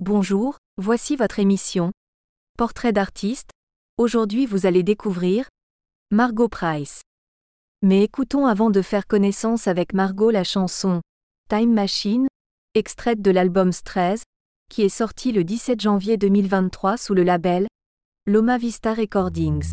Bonjour, voici votre émission. Portrait d'artiste. Aujourd'hui vous allez découvrir Margot Price. Mais écoutons avant de faire connaissance avec Margot la chanson Time Machine, extraite de l'album Stress, qui est sorti le 17 janvier 2023 sous le label Loma Vista Recordings.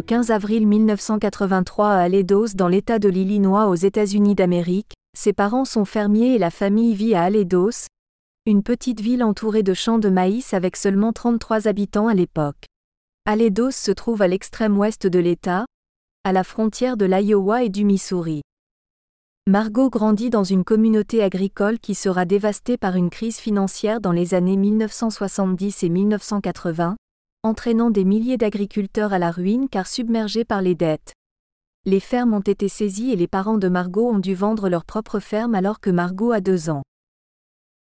Le 15 avril 1983 à Aledos dans l'État de l'Illinois aux États-Unis d'Amérique. Ses parents sont fermiers et la famille vit à Aledos, une petite ville entourée de champs de maïs avec seulement 33 habitants à l'époque. Aledos se trouve à l'extrême ouest de l'État, à la frontière de l'Iowa et du Missouri. Margot grandit dans une communauté agricole qui sera dévastée par une crise financière dans les années 1970 et 1980, entraînant des milliers d'agriculteurs à la ruine car submergés par les dettes. Les fermes ont été saisies et les parents de Margot ont dû vendre leur propre ferme alors que Margot a deux ans.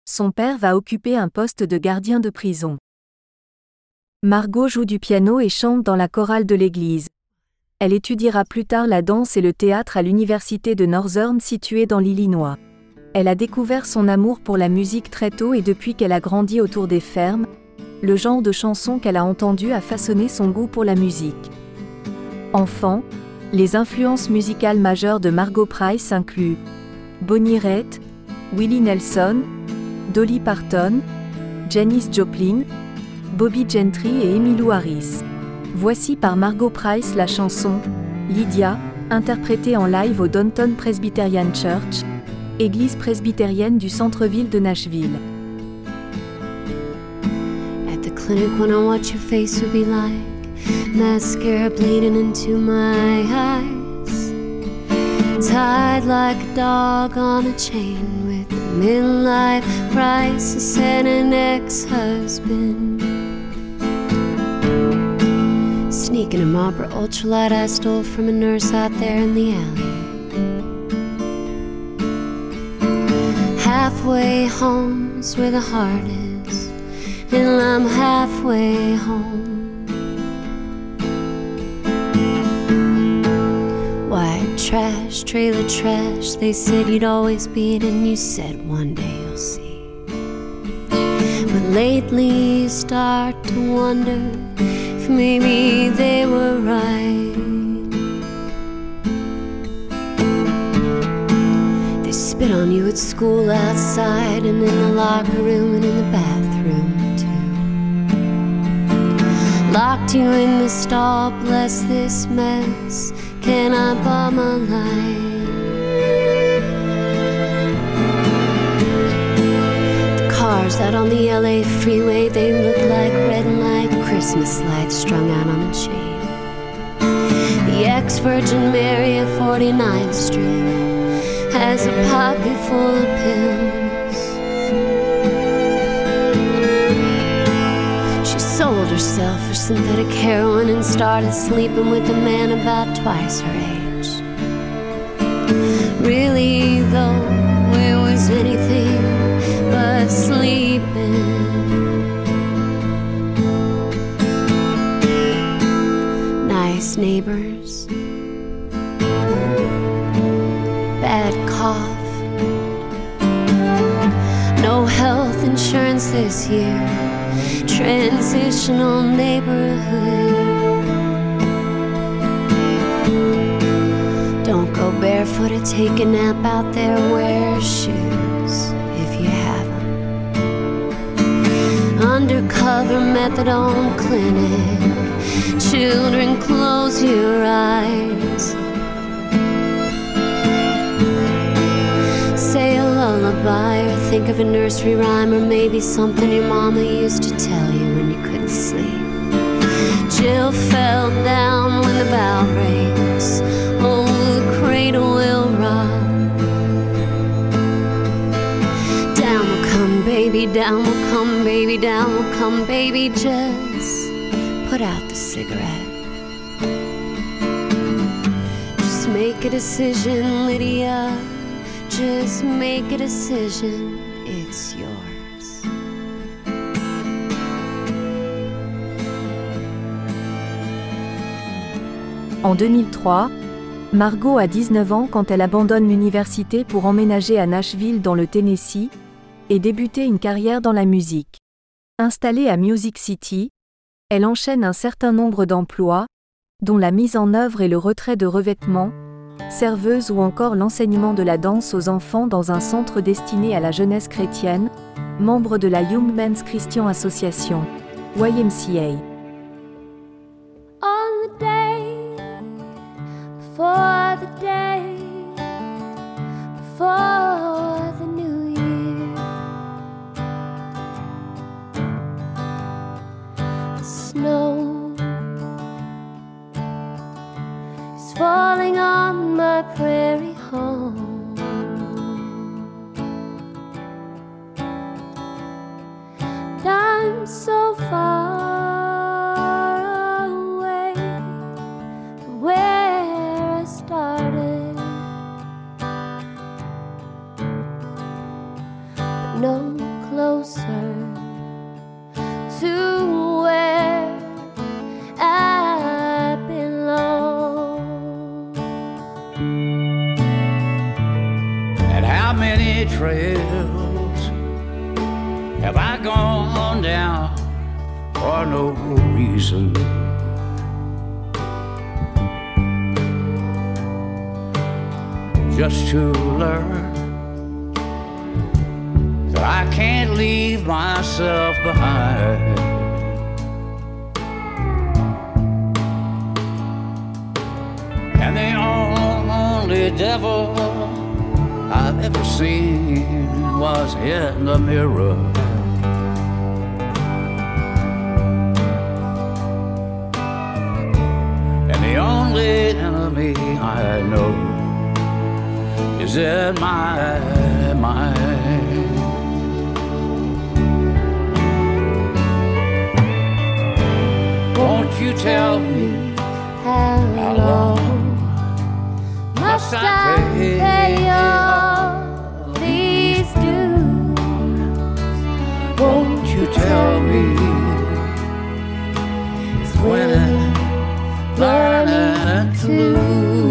Son père va occuper un poste de gardien de prison. Margot joue du piano et chante dans la chorale de l'église. Elle étudiera plus tard la danse et le théâtre à l'université de Northern située dans l'Illinois. Elle a découvert son amour pour la musique très tôt et depuis qu'elle a grandi autour des fermes, le genre de chanson qu'elle a entendu a façonné son goût pour la musique. Enfant, les influences musicales majeures de Margot Price incluent Bonnie Raitt, Willie Nelson, Dolly Parton, Janis Joplin, Bobby Gentry et Emmylou Harris. Voici par Margot Price la chanson Lydia, interprétée en live au Downton Presbyterian Church, église presbytérienne du centre-ville de Nashville. Clinic when I watch your face would be like mascara bleeding into my eyes. Tied like a dog on a chain with a midlife crisis and an ex-husband. Sneaking a Marlboro ultralight I stole from a nurse out there in the alley. Halfway home is where the heart is, till I'm halfway home. White trash, trailer trash, they said you'd always be it, and you said one day you'll see. But lately you start to wonder if maybe they were right. They spit on you at school outside and in the locker room and in the back Locked you in the stall, bless this mess. Can I buy my life? The cars out on the LA freeway, they look like red and light Christmas lights strung out on a chain. The ex Virgin Mary of 49th Street has a pocket full of pills. Herself for synthetic heroin and started sleeping with a man about twice her age. Really, though, it was anything but sleeping. Nice neighbors, transitional neighborhood. Don't go barefoot or take a nap out there, wear shoes if you have them. Undercover methadone clinic. Children, close your eyes. Say a lullaby or think of a nursery rhyme or maybe something your mama used to tell you you couldn't sleep. Jill fell down when the bell breaks. Oh, the cradle will rock. Down will come, baby, down will come, baby, down will come, baby. Just put out the cigarette. Just make a decision, Lydia. Just make a decision, it's yours. En 2003, Margot a 19 ans quand elle abandonne l'université pour emménager à Nashville dans le Tennessee et débuter une carrière dans la musique. Installée à Music City, elle enchaîne un certain nombre d'emplois, dont la mise en œuvre et le retrait de revêtements, serveuse ou encore l'enseignement de la danse aux enfants dans un centre destiné à la jeunesse chrétienne, membre de la Young Men's Christian Association, YMCA. Before the day before the new year, the snow. Is falling on my prairie home. And I'm so far trails have I gone down for no reason? Just to learn that I can't leave myself behind. And the only devil ever seen was in the mirror. And the only enemy I know is in my mind. Won't you tell me how long? must I pay all tell me? It's when I'm learning to lose.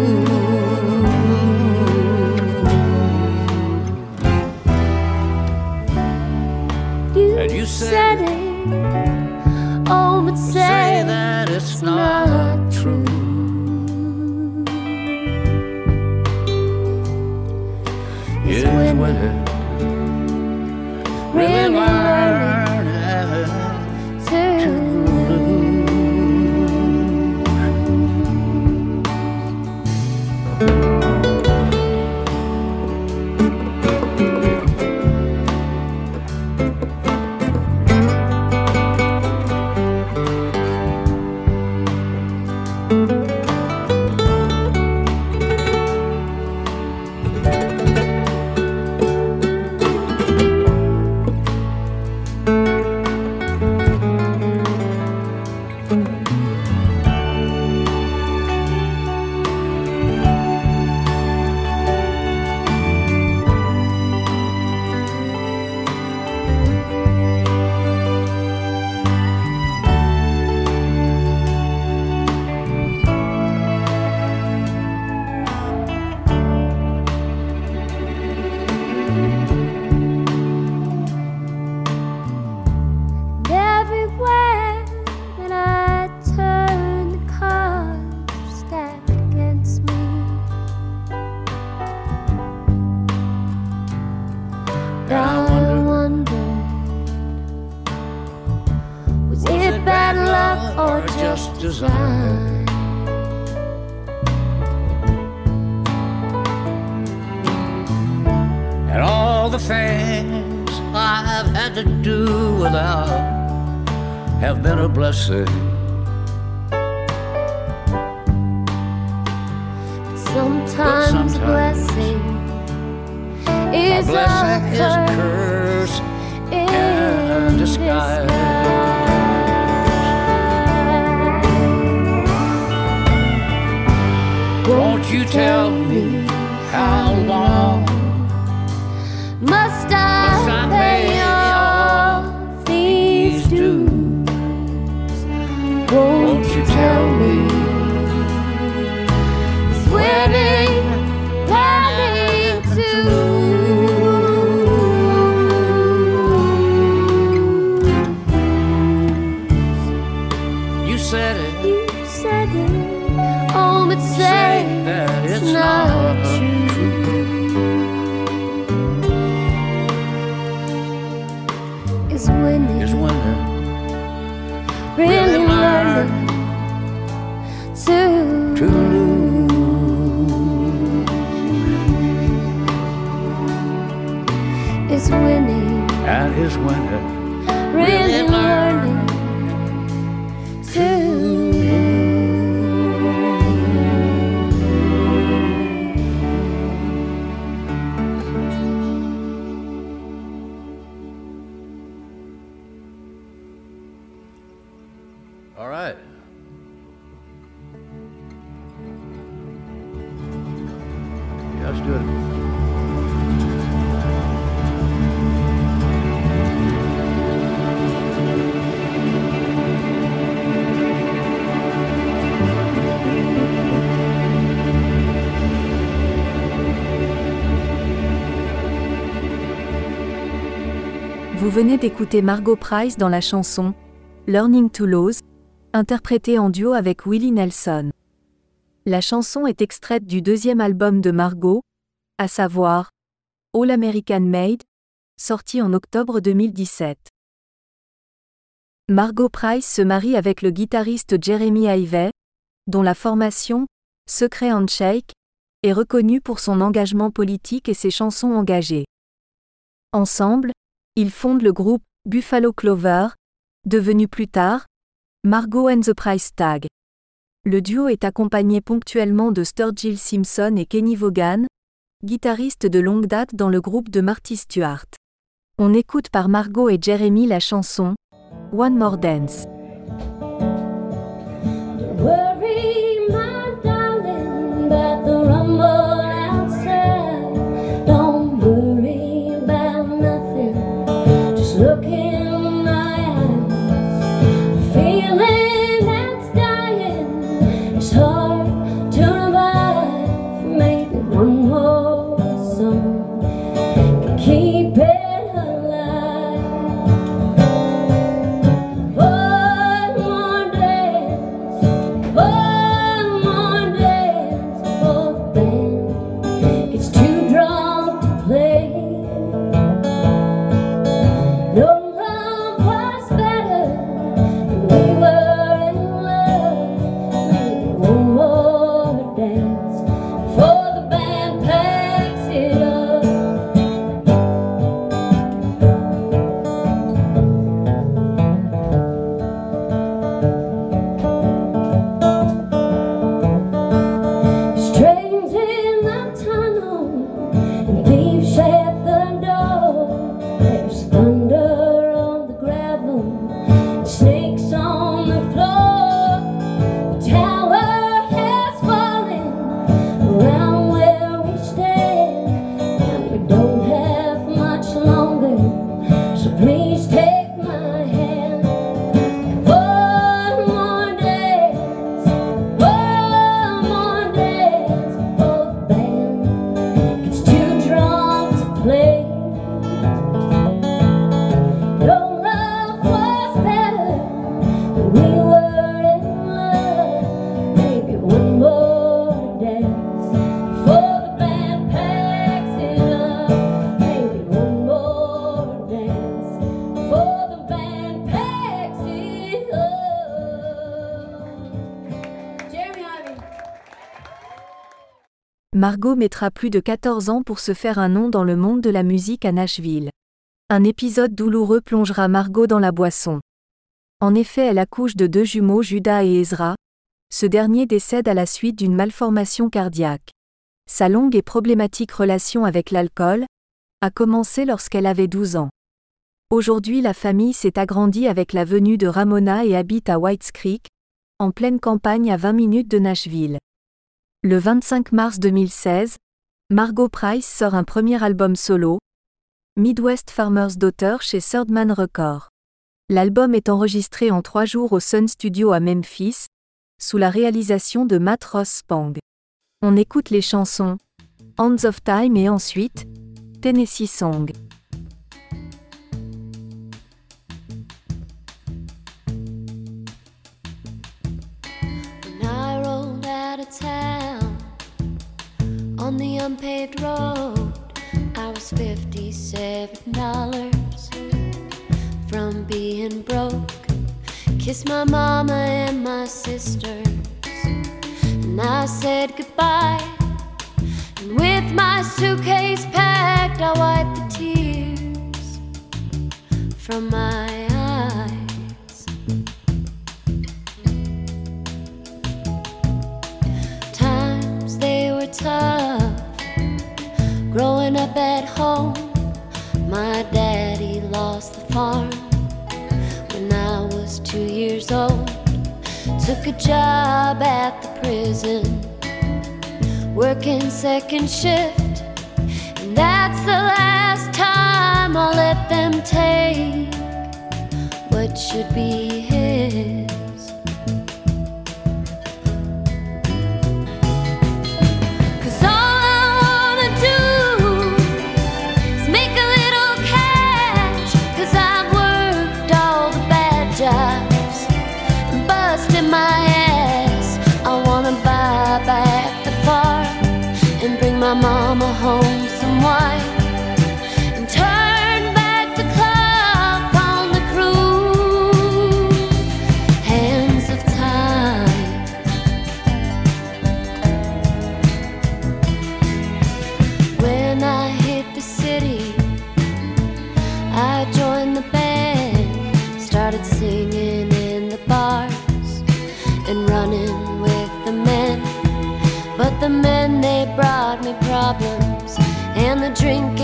Venez d'écouter Margot Price dans la chanson Learning to Lose, interprétée en duo avec Willie Nelson. La chanson est extraite du deuxième album de Margot, à savoir All American Made, sorti en octobre 2017. Margot Price se marie avec le guitariste Jeremy Ivey, dont la formation, Secret Handshake, est reconnue pour son engagement politique et ses chansons engagées. Ensemble, ils fondent le groupe Buffalo Clover, devenu plus tard Margot and the Price Tag. Le duo est accompagné ponctuellement de Sturgill Simpson et Kenny Vaughan, guitaristes de longue date dans le groupe de Marty Stewart. On écoute par Margot et Jeremy la chanson One More Dance. Margot mettra plus de 14 ans pour se faire un nom dans le monde de la musique à Nashville. Un épisode douloureux plongera Margot dans la boisson. En effet, elle accouche de deux jumeaux Judas et Ezra. Ce dernier décède à la suite d'une malformation cardiaque. Sa longue et problématique relation avec l'alcool a commencé lorsqu'elle avait 12 ans. Aujourd'hui, la famille s'est agrandie avec la venue de Ramona et habite à Whites Creek, en pleine campagne à 20 minutes de Nashville. Le 25 mars 2016, Margot Price sort un premier album solo, Midwest Farmer's Daughter chez Thirdman Records. L'album est enregistré en trois jours au Sun Studio à Memphis, sous la réalisation de Matt Ross Spang. On écoute les chansons Hands of Time et ensuite Tennessee Song. On the unpaved road. I was $57 from being broke. Kissed my mama and my sisters, and I said goodbye. And with my suitcase packed, I wiped the tears from my eyes. Times they were tough Growing up at home, my daddy lost the farm when I was two years old. Took a job at the prison, working second shift. And that's the last time I'll let them take what should be his. Drinking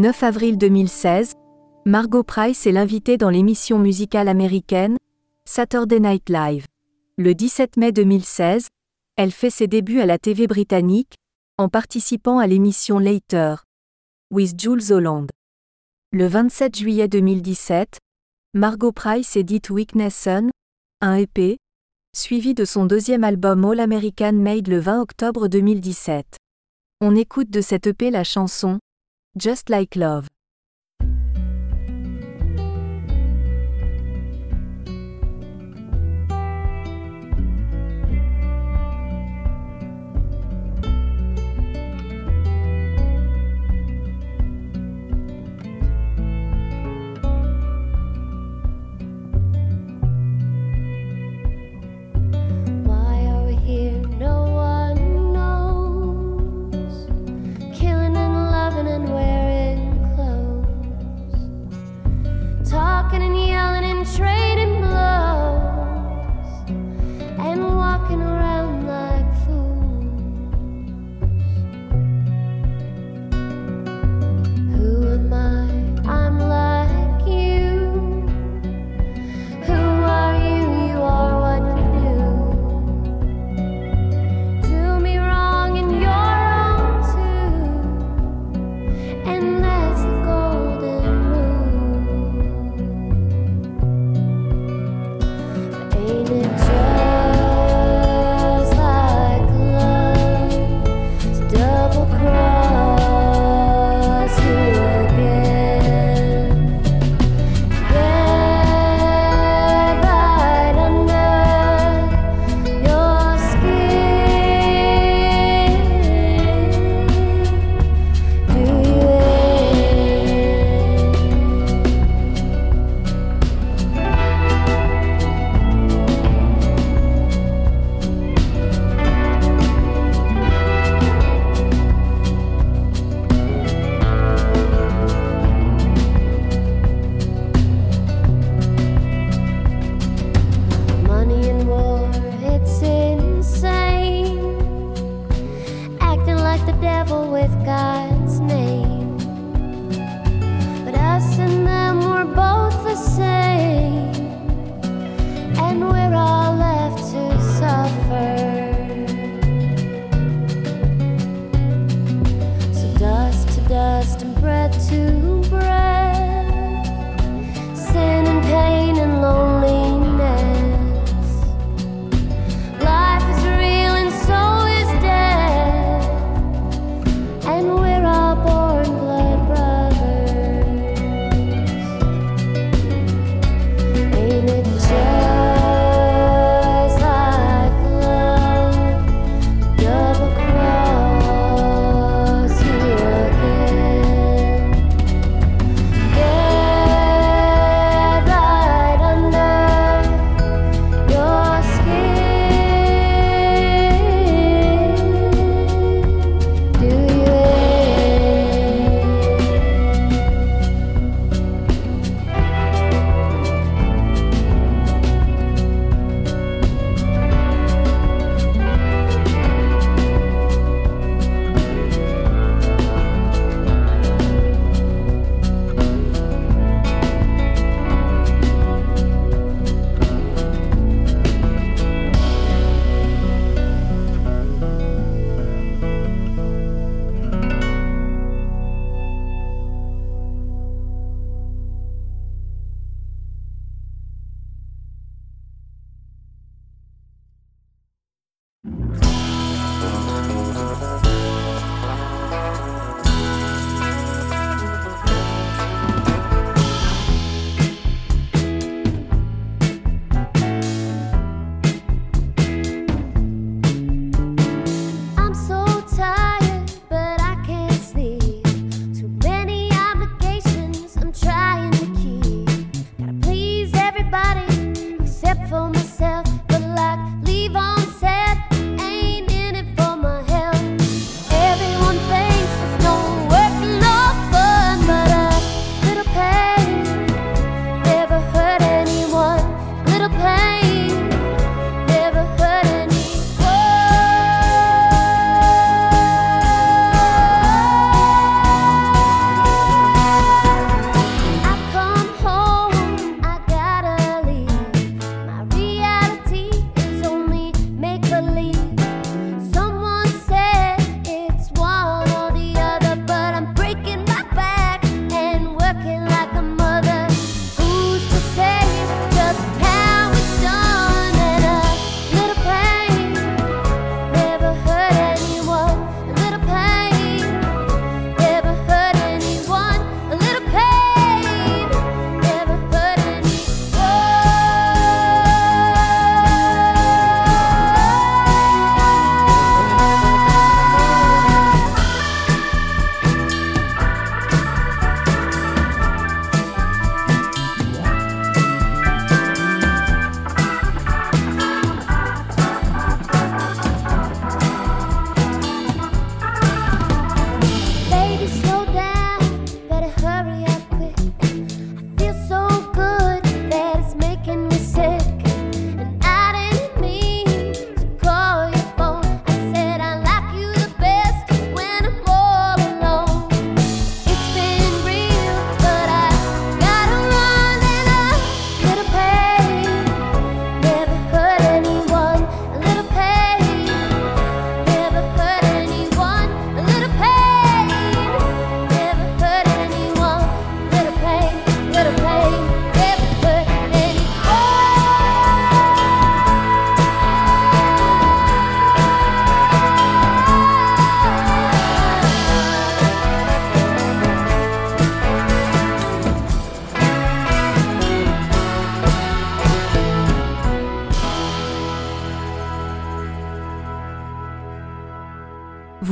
9 avril 2016, Margot Price est l'invitée dans l'émission musicale américaine Saturday Night Live. Le 17 mai 2016, elle fait ses débuts à la TV britannique, en participant à l'émission Later, with Jules Holland. Le 27 juillet 2017, Margot Price édite Weaknesson, un EP, suivi de son deuxième album All American Made le 20 octobre 2017. On écoute de cette EP la chanson Just Like Love.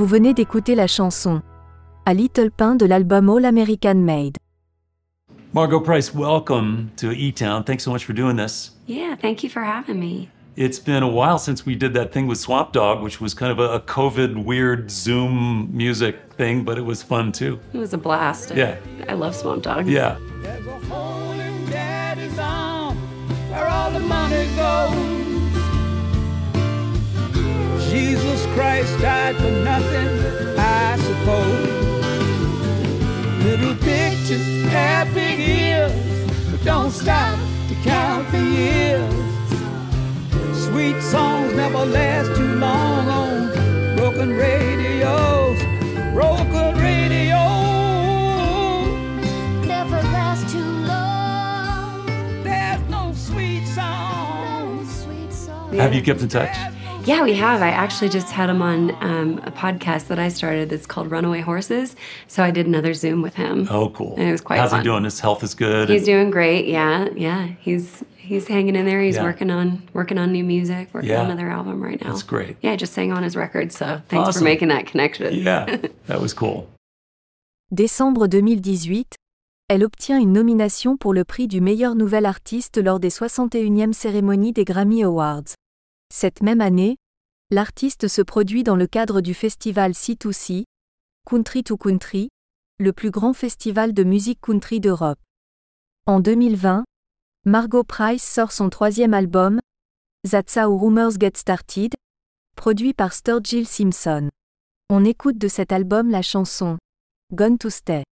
Venez d'écouter la chanson A Little Pain de l'album All American Made. Margo Price, welcome to E Town. Thanks so much for doing this. Yeah, thank you for having me. It's been a while since we did that thing with Swamp Dogg, which was kind of a, a COVID weird Zoom music thing, but it was fun too. It was a blast. Yeah. I love Swamp Dogg. Yeah. Jesus Christ died for nothing, I suppose. Little pictures have big ears, but don't stop to count the years. Sweet songs never last too long on broken radios, broken radios. Never last too long. There's no sweet song. Sweet song. Have you kept in touch? Yeah, we have. I actually just had him on um, a podcast that I started that's called Runaway Horses. So I did another Zoom with him. Oh, cool. And it was quite How's fun. he doing? His health is good. He's doing great. Yeah, yeah. He's he's hanging in there. He's Yeah. working on working on new music, working Yeah. on another album right now. That's great. Yeah, just sang on his record. So thanks Awesome. for making that connection. yeah, that was cool. Décembre 2018, elle obtient une nomination pour le prix du meilleur nouvel artiste lors des 61e cérémonies des Grammy Awards. Cette même année, l'artiste se produit dans le cadre du festival C2C, Country to Country, le plus grand festival de musique country d'Europe. En 2020, Margot Price sort son troisième album, That's How Rumors Get Started, produit par Sturgill Simpson. On écoute de cet album la chanson Gone to Stay.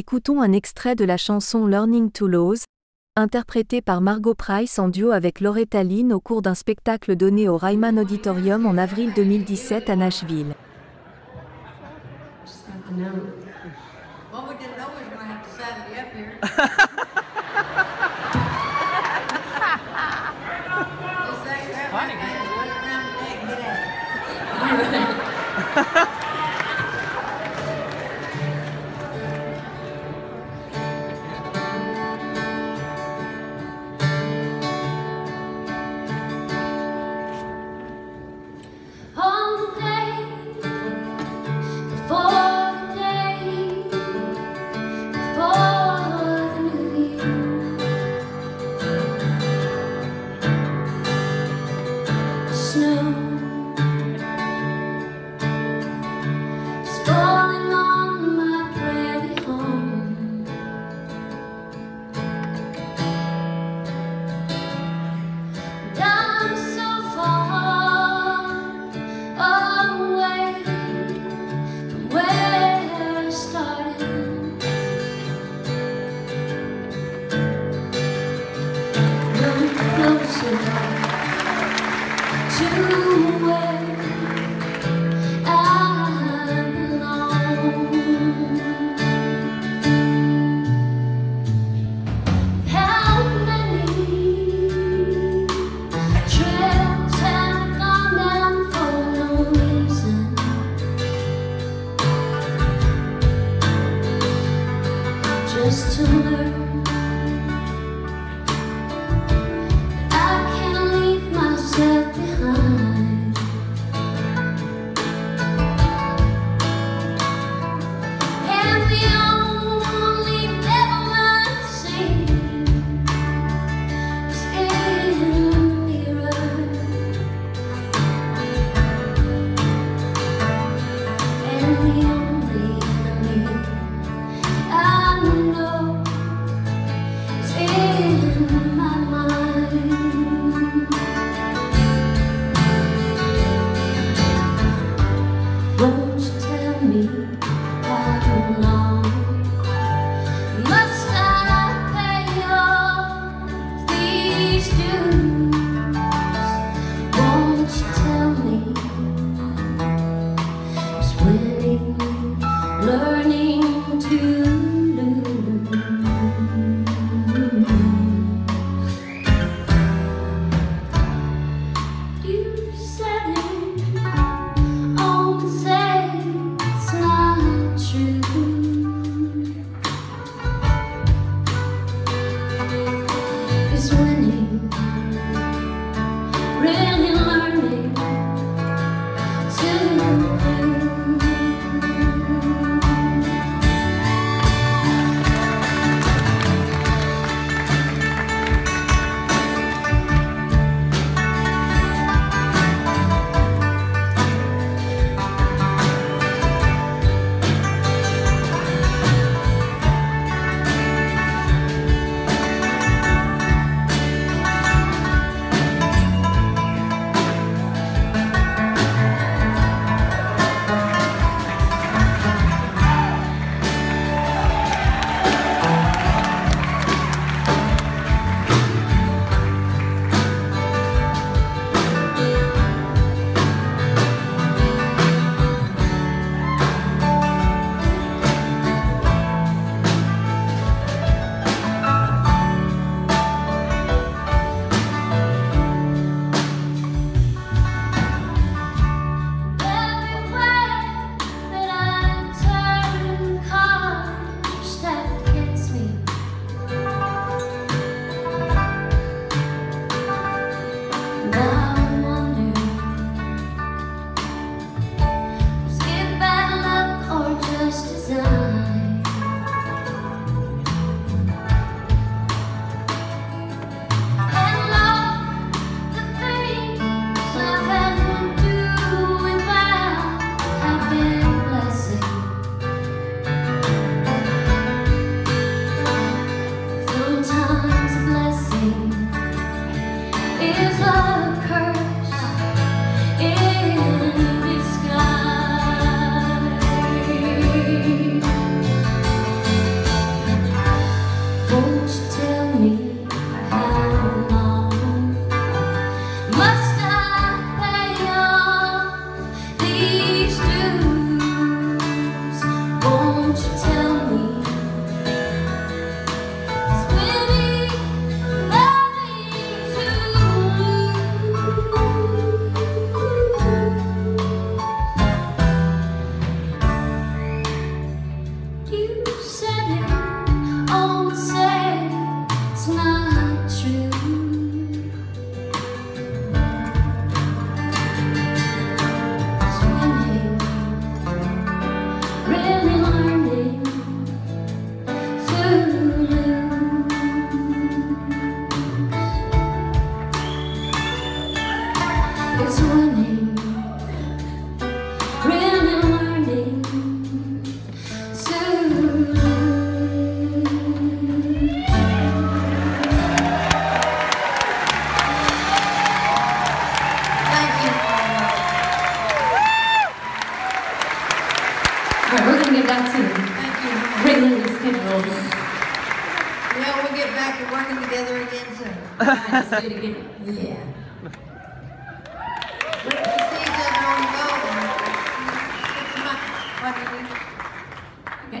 Écoutons un extrait de la chanson Learning to Lose, interprétée par Margot Price en duo avec Loretta Lynn au cours d'un spectacle donné au Ryman Auditorium en avril 2017 à Nashville.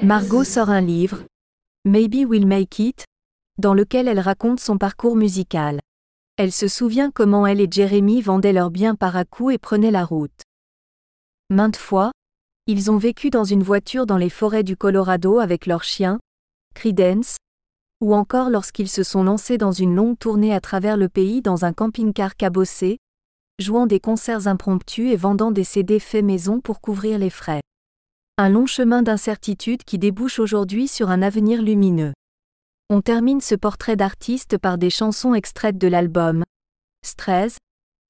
Margot sort un livre, Maybe We'll Make It, dans lequel elle raconte son parcours musical. Elle se souvient comment elle et Jeremy vendaient leurs biens par à coups et prenaient la route. Maintes fois, ils ont vécu dans une voiture dans les forêts du Colorado avec leur chien, Credence, ou encore lorsqu'ils se sont lancés dans une longue tournée à travers le pays dans un camping-car cabossé, jouant des concerts impromptus et vendant des CD faits maison pour couvrir les frais. Un long chemin d'incertitude qui débouche aujourd'hui sur un avenir lumineux. On termine ce portrait d'artiste par des chansons extraites de l'album Stress,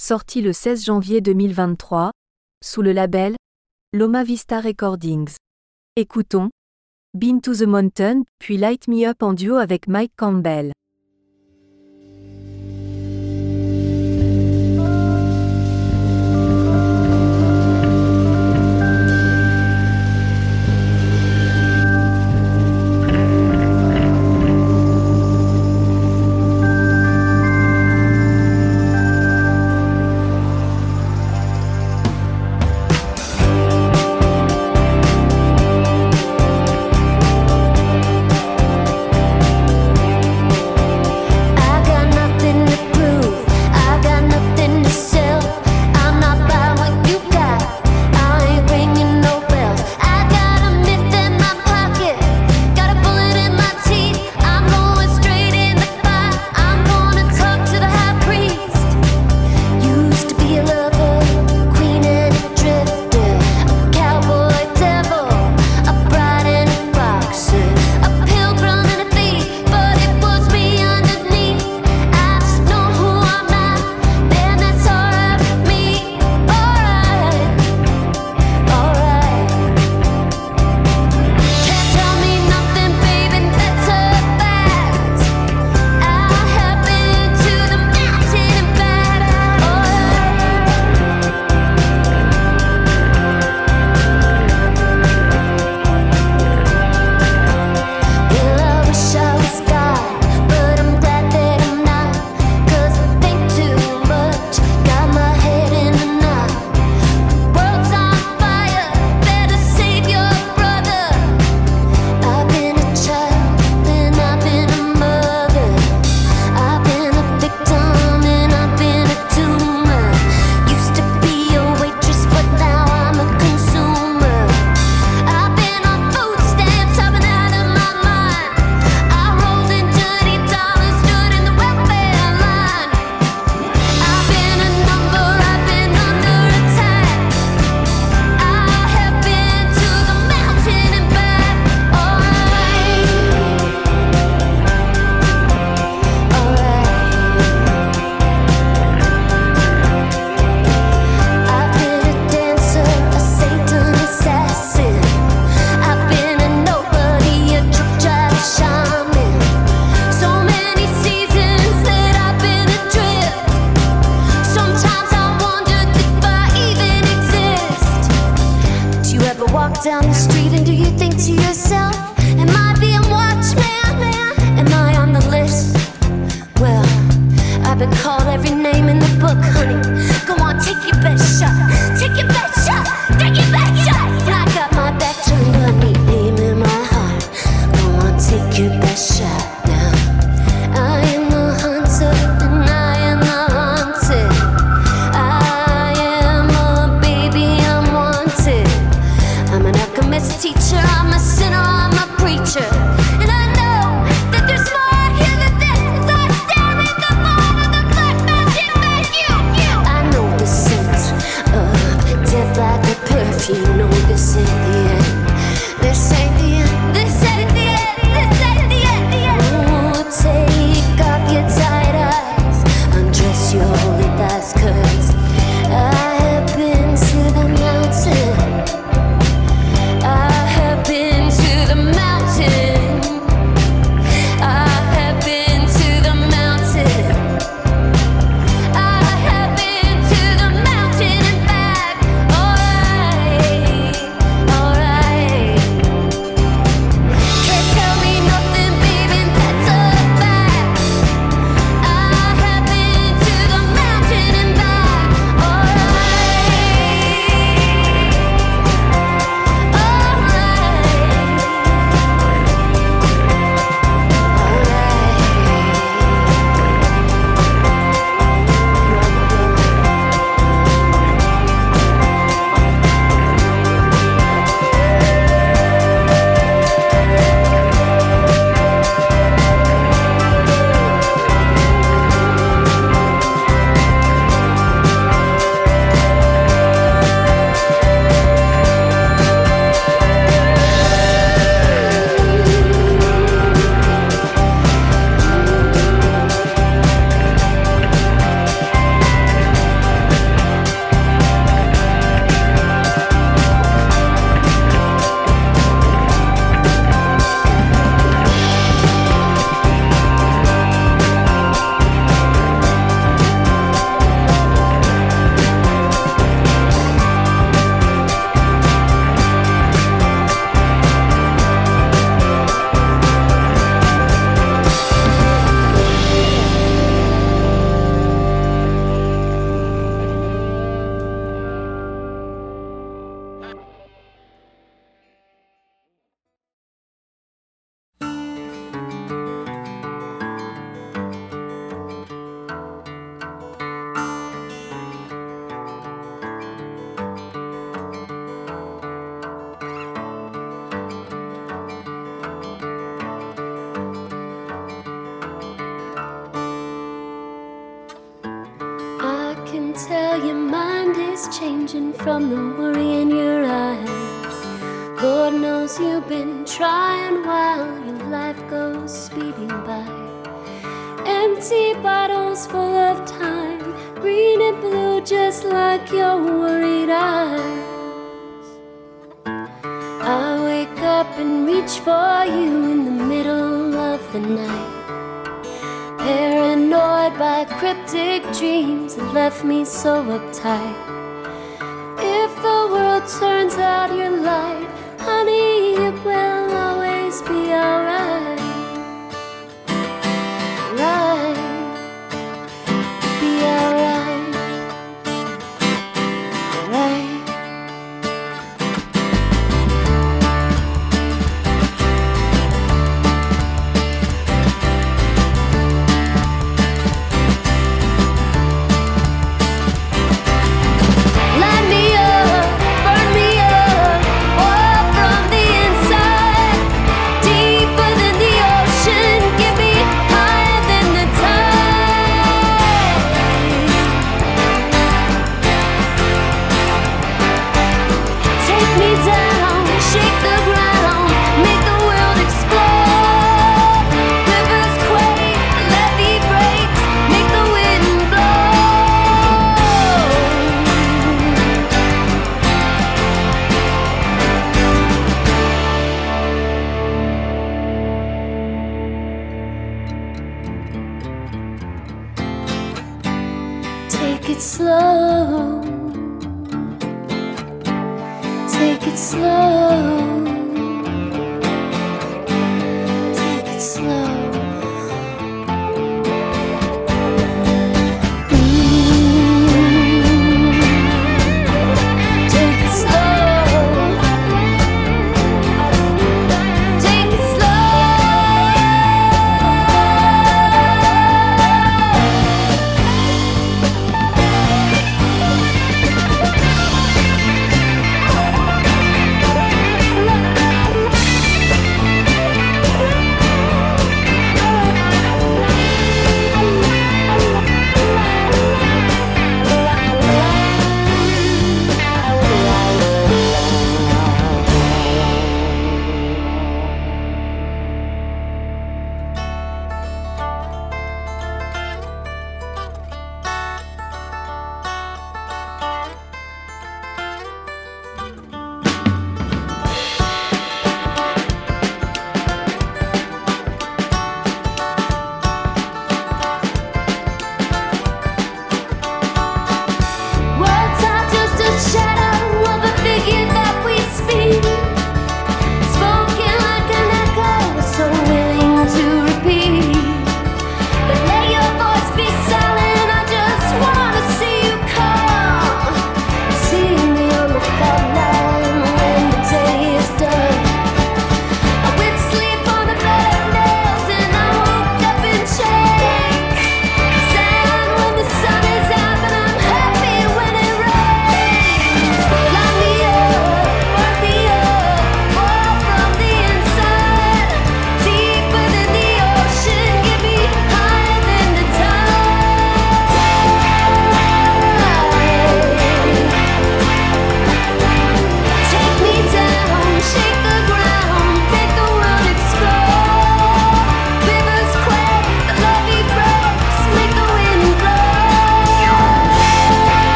sorti le 16 janvier 2023, sous le label Loma Vista Recordings. Écoutons Been to the Mountain, puis Light Me Up en duo avec Mike Campbell.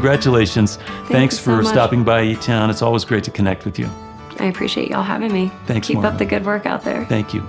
congratulations. Thanks for so stopping by E It's always great to connect with you. I appreciate y'all having me. Thanks. Keep up the good work out there. Thank you.